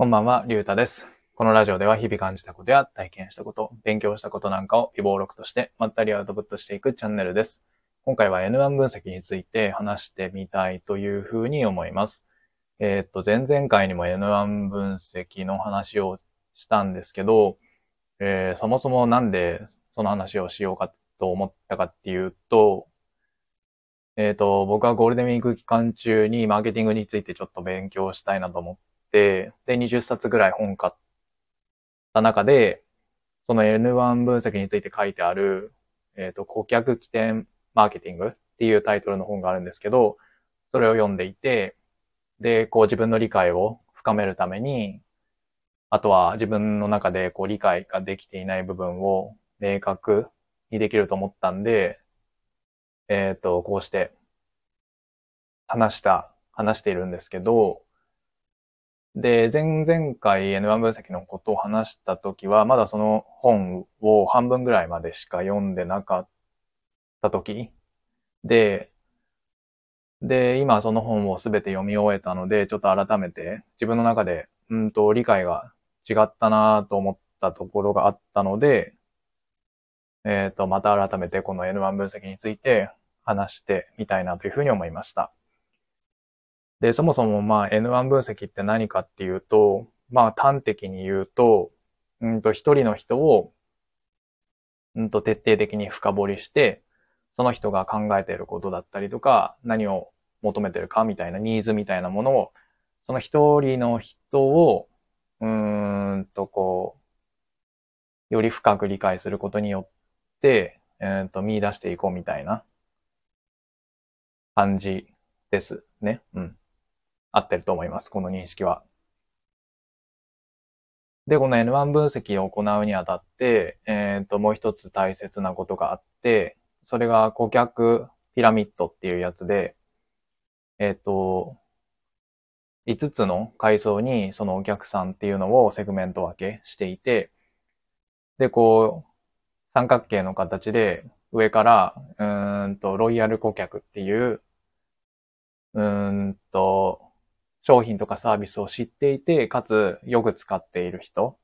こんばんは、りゅうたです。このラジオでは日々感じたことや体験したこと、勉強したことなんかを微暴録としてまったりアウトプットしていくチャンネルです。今回は N1 分析について話してみたいというふうに思います。えーっと、前々回にも N1 分析の話をしたんですけど、えーそもそもなんでその話をしようかと思ったかっていうと、えっと、僕はゴールデンウィーク期間中にマーケティングについてちょっと勉強したいなと思って、で、20冊ぐらい本買った中で、その N1 分析について書いてある、えっと、顧客起点マーケティングっていうタイトルの本があるんですけど、それを読んでいて、で、こう自分の理解を深めるために、あとは自分の中でこう理解ができていない部分を明確にできると思ったんで、えっと、こうして話した、話しているんですけど、で、前々回 N1 分析のことを話したときは、まだその本を半分ぐらいまでしか読んでなかったときで、で、今その本をすべて読み終えたので、ちょっと改めて自分の中で、うんと理解が違ったなと思ったところがあったので、えっと、また改めてこの N1 分析について話してみたいなというふうに思いました。で、そもそもまあ N1 分析って何かっていうと、まあ端的に言うと、うんと一人の人を、うんと徹底的に深掘りして、その人が考えていることだったりとか、何を求めてるかみたいなニーズみたいなものを、その一人の人を、うーんとこう、より深く理解することによって、えっと、見出していこうみたいな感じですね。うん。合ってると思います。この認識は。で、この N1 分析を行うにあたって、えっと、もう一つ大切なことがあって、それが顧客ピラミッドっていうやつで、えっと、5つの階層にそのお客さんっていうのをセグメント分けしていて、で、こう、三角形の形で上から、うーんと、ロイヤル顧客っていう、うーんと、商品とかサービスを知っていて、かつよく使っている人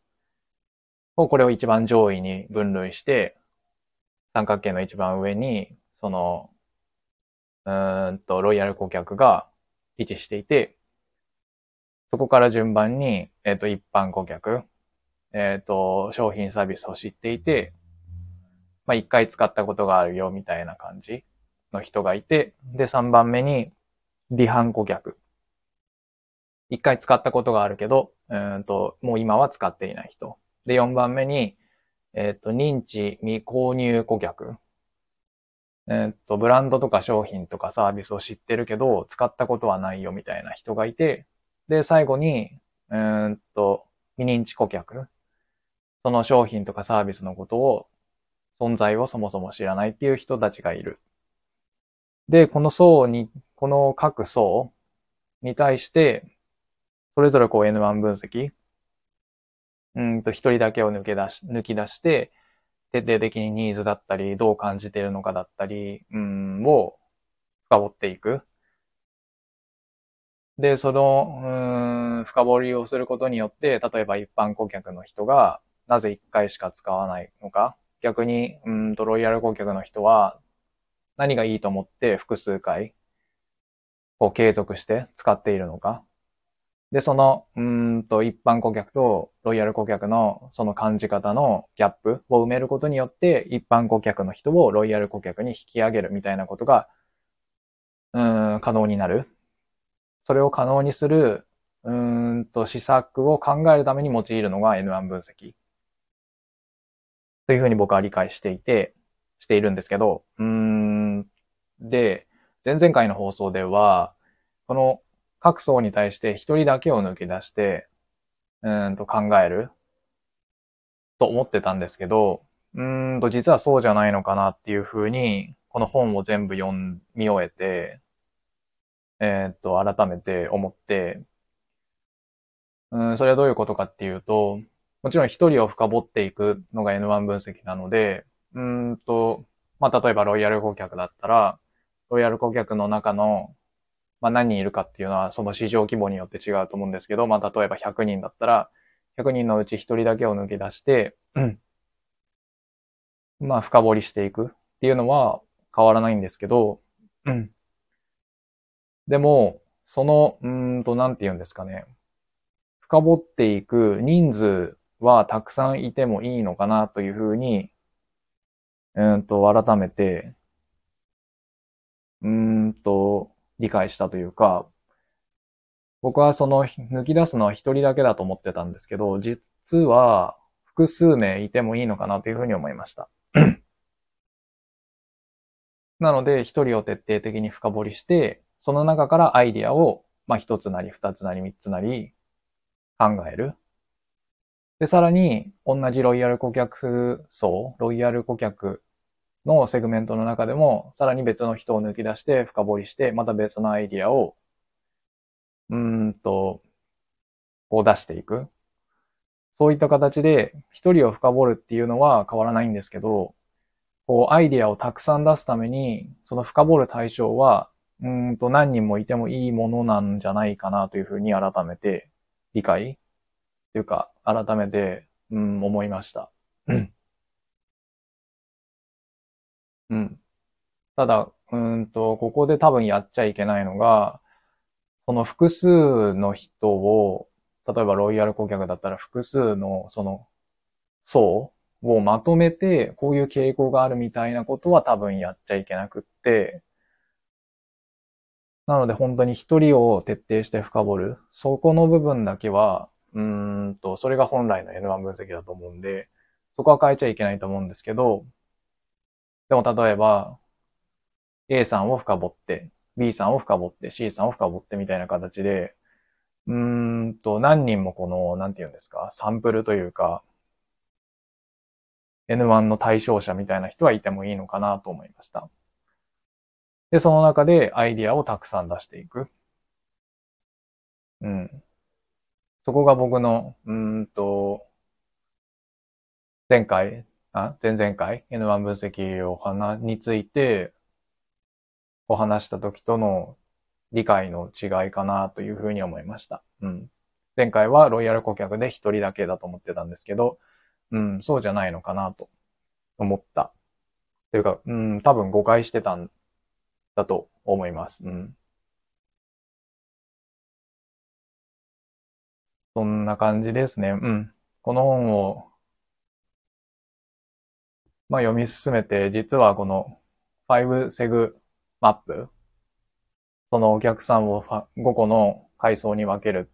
をこれを一番上位に分類して、三角形の一番上に、その、うーんと、ロイヤル顧客が位置していて、そこから順番に、えっ、と、一般顧客、えっ、と、商品サービスを知っていて、まあ、一回使ったことがあるよ、みたいな感じの人がいて、で、三番目に、離反顧客。一回使ったことがあるけど、うんと、もう今は使っていない人。で、四番目に、えっ、と、認知未購入顧客。えっ、と、ブランドとか商品とかサービスを知ってるけど、使ったことはないよみたいな人がいて、で、最後に、うんと、未認知顧客。その商品とかサービスのことを、存在をそもそも知らないっていう人たちがいる。で、この層に、この各層に対して、それぞれこう N1 分析。うんと、一人だけを抜け出し、抜き出して、徹底的にニーズだったり、どう感じているのかだったり、うん、を深掘っていく。で、その、うん、深掘りをすることによって、例えば一般顧客の人が、なぜ一回しか使わないのか。逆に、うんと、ロイヤル顧客の人は、何がいいと思って複数回、こう継続して使っているのか。で、その、うんと、一般顧客とロイヤル顧客のその感じ方のギャップを埋めることによって、一般顧客の人をロイヤル顧客に引き上げるみたいなことが、うん、可能になる。それを可能にする、うんと、施策を考えるために用いるのが N1 分析。というふうに僕は理解していて、しているんですけど、うん、で、前々回の放送では、この各層に対して一人だけを抜き出して、うんと考える。と思ってたんですけど、うんと実はそうじゃないのかなっていうふうに、この本を全部読み終えて、えーっと、改めて思って、うん、それはどういうことかっていうと、もちろん一人を深掘っていくのが N1 分析なので、うんと、まあ、例えばロイヤル顧客だったら、ロイヤル顧客の中の、まあ何人いるかっていうのはその市場規模によって違うと思うんですけど、まあ例えば100人だったら、100人のうち1人だけを抜き出して、まあ深掘りしていくっていうのは変わらないんですけど、うん。でも、その、うんと、なんて言うんですかね。深掘っていく人数はたくさんいてもいいのかなというふうに、うんと、改めて、うんと、理解したというか、僕はその抜き出すのは一人だけだと思ってたんですけど、実は複数名いてもいいのかなというふうに思いました。なので、一人を徹底的に深掘りして、その中からアイディアを、まあ、一つなり二つなり三つなり考える。で、さらに、同じロイヤル顧客層、ロイヤル顧客のセグメントの中でも、さらに別の人を抜き出して深掘りして、また別のアイディアを、うーんと、こう出していく。そういった形で、一人を深掘るっていうのは変わらないんですけど、こう、アイディアをたくさん出すために、その深掘る対象は、うんと何人もいてもいいものなんじゃないかなというふうに改めて理解というか、改めて、うん、思いました。うん。うん。ただ、うんと、ここで多分やっちゃいけないのが、その複数の人を、例えばロイヤル顧客だったら複数のその層をまとめて、こういう傾向があるみたいなことは多分やっちゃいけなくって、なので本当に一人を徹底して深掘る。そこの部分だけは、うんと、それが本来の N1 分析だと思うんで、そこは変えちゃいけないと思うんですけど、でも例えば、A さんを深掘って、B さんを深掘って、C さんを深掘ってみたいな形で、うーんと、何人もこの、なんて言うんですか、サンプルというか、N1 の対象者みたいな人はいてもいいのかなと思いました。で、その中でアイディアをたくさん出していく。うん。そこが僕の、うんと、前回、あ、前々回、N1 分析を話について、お話した時との理解の違いかなというふうに思いました。うん。前回はロイヤル顧客で一人だけだと思ってたんですけど、うん、そうじゃないのかなと思った。というか、うん、多分誤解してたんだと思います。うん。そんな感じですね。うん。この本を、まあ読み進めて、実はこの5セグマップ、そのお客さんを5個の階層に分ける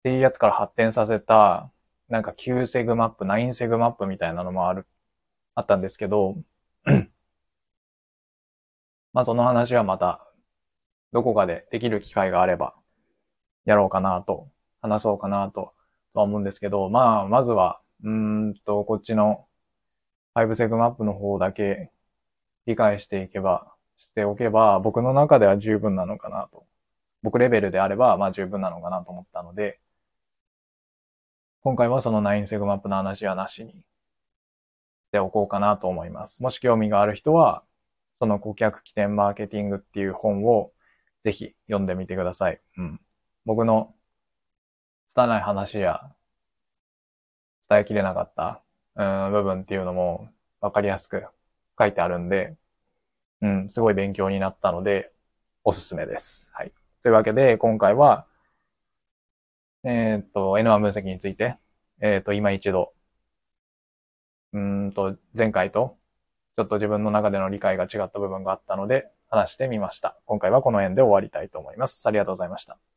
っていうやつから発展させた、なんか9セグマップ、9セグマップみたいなのもある、あったんですけど、まあその話はまた、どこかでできる機会があれば、やろうかなと、話そうかなと、とは思うんですけど、まあ、まずは、うんと、こっちの5セグマップの方だけ理解していけば、しておけば、僕の中では十分なのかなと。僕レベルであれば、まあ十分なのかなと思ったので、今回はその9セグマップの話はなしにしておこうかなと思います。もし興味がある人は、その顧客起点マーケティングっていう本をぜひ読んでみてください。うん。僕の拙い話や伝えきれなかった、うん、部分っていうのもわかりやすく書いてあるんで、うん、すごい勉強になったので、おすすめです。はい。というわけで、今回は、えっ、と、N1 分析について、えっ、と、今一度、うんと、前回とちょっと自分の中での理解が違った部分があったので、話してみました。今回はこの辺で終わりたいと思います。ありがとうございました。